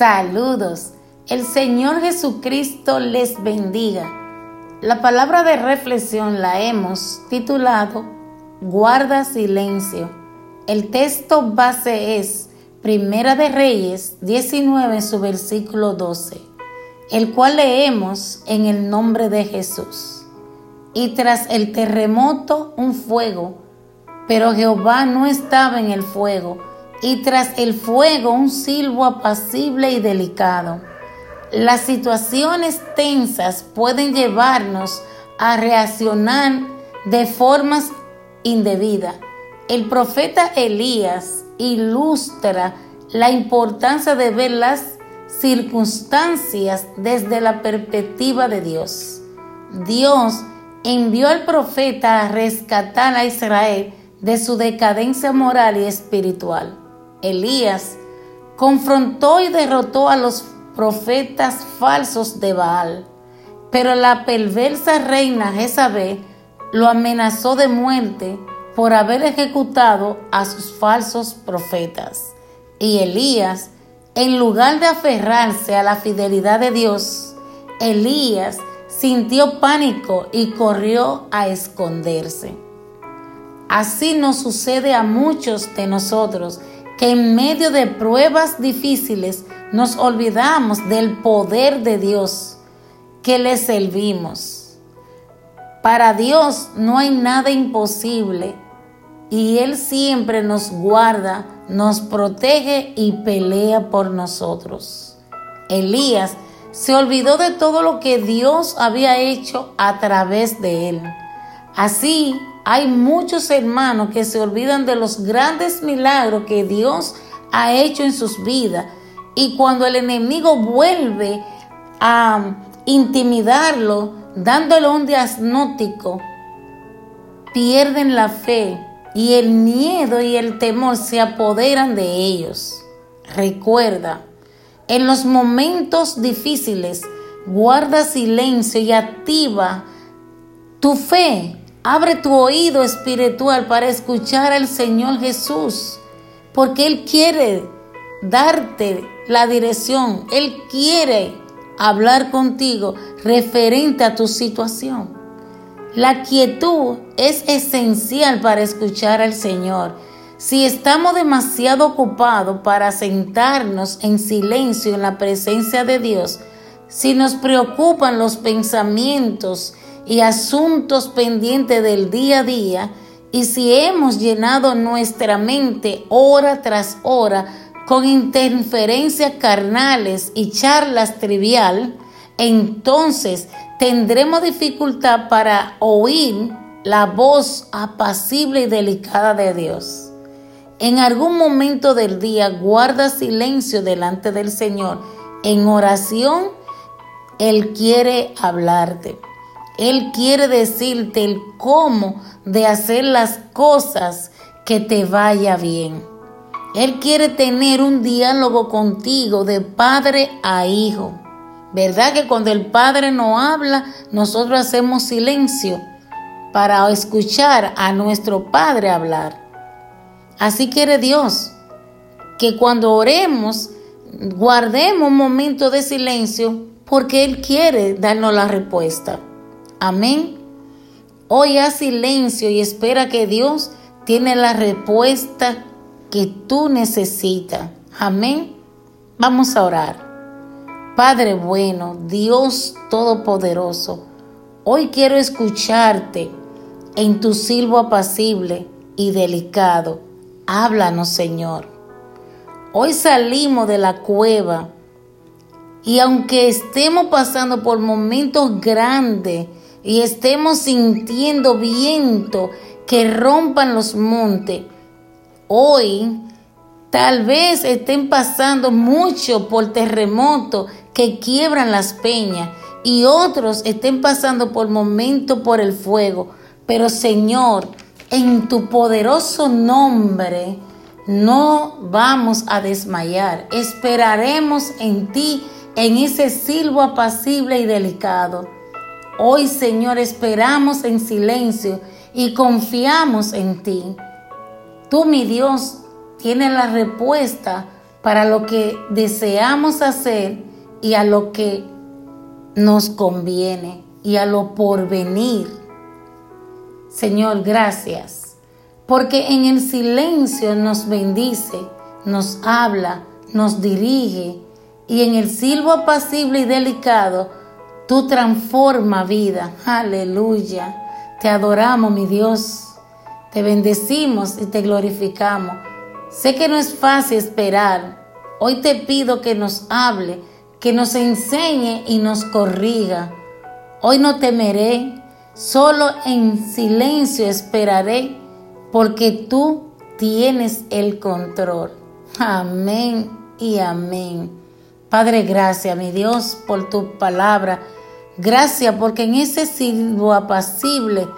Saludos. El Señor Jesucristo les bendiga. La palabra de reflexión la hemos titulado Guarda silencio. El texto base es Primera de Reyes 19, su versículo 12, el cual leemos en el nombre de Jesús. Y tras el terremoto un fuego, pero Jehová no estaba en el fuego y tras el fuego un silbo apacible y delicado. Las situaciones tensas pueden llevarnos a reaccionar de formas indebidas. El profeta Elías ilustra la importancia de ver las circunstancias desde la perspectiva de Dios. Dios envió al profeta a rescatar a Israel de su decadencia moral y espiritual. Elías confrontó y derrotó a los profetas falsos de Baal, pero la perversa reina Jezabel lo amenazó de muerte por haber ejecutado a sus falsos profetas. Y Elías, en lugar de aferrarse a la fidelidad de Dios, Elías sintió pánico y corrió a esconderse. Así nos sucede a muchos de nosotros que en medio de pruebas difíciles nos olvidamos del poder de Dios que le servimos. Para Dios no hay nada imposible y Él siempre nos guarda, nos protege y pelea por nosotros. Elías se olvidó de todo lo que Dios había hecho a través de él. Así hay muchos hermanos que se olvidan de los grandes milagros que Dios ha hecho en sus vidas. Y cuando el enemigo vuelve a intimidarlo, dándole un diagnóstico, pierden la fe y el miedo y el temor se apoderan de ellos. Recuerda, en los momentos difíciles, guarda silencio y activa tu fe Abre tu oído espiritual para escuchar al Señor Jesús, porque Él quiere darte la dirección, Él quiere hablar contigo referente a tu situación. La quietud es esencial para escuchar al Señor. Si estamos demasiado ocupados para sentarnos en silencio en la presencia de Dios, si nos preocupan los pensamientos y asuntos pendientes del día a día, y si hemos llenado nuestra mente hora tras hora con interferencias carnales y charlas trivial, entonces tendremos dificultad para oír la voz apacible y delicada de Dios. En algún momento del día guarda silencio delante del Señor. En oración, Él quiere hablarte. Él quiere decirte el cómo de hacer las cosas que te vaya bien. Él quiere tener un diálogo contigo de padre a hijo. ¿Verdad que cuando el padre no habla, nosotros hacemos silencio para escuchar a nuestro padre hablar? Así quiere Dios, que cuando oremos, guardemos un momento de silencio porque Él quiere darnos la respuesta. Amén. Hoy haz silencio y espera que Dios tiene la respuesta que tú necesitas. Amén. Vamos a orar. Padre bueno, Dios Todopoderoso, hoy quiero escucharte en tu silbo apacible y delicado. Háblanos, Señor. Hoy salimos de la cueva y aunque estemos pasando por momentos grandes, y estemos sintiendo viento que rompan los montes, hoy tal vez estén pasando mucho por terremotos que quiebran las peñas y otros estén pasando por momentos por el fuego. Pero Señor, en tu poderoso nombre, no vamos a desmayar. Esperaremos en ti, en ese silbo apacible y delicado. Hoy, Señor, esperamos en silencio y confiamos en ti. Tú, mi Dios, tienes la respuesta para lo que deseamos hacer y a lo que nos conviene y a lo porvenir. Señor, gracias, porque en el silencio nos bendice, nos habla, nos dirige y en el silbo apacible y delicado tú transforma vida. Aleluya. Te adoramos, mi Dios. Te bendecimos y te glorificamos. Sé que no es fácil esperar. Hoy te pido que nos hable, que nos enseñe y nos corriga. Hoy no temeré, solo en silencio esperaré, porque tú tienes el control. Amén y amén. Padre, gracias, mi Dios, por tu palabra. Gracias porque en ese silbo apacible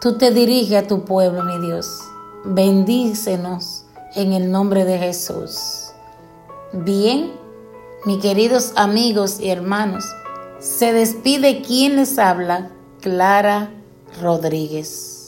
tú te diriges a tu pueblo, mi Dios. Bendícenos en el nombre de Jesús. Bien, mis queridos amigos y hermanos, se despide quien les habla, Clara Rodríguez.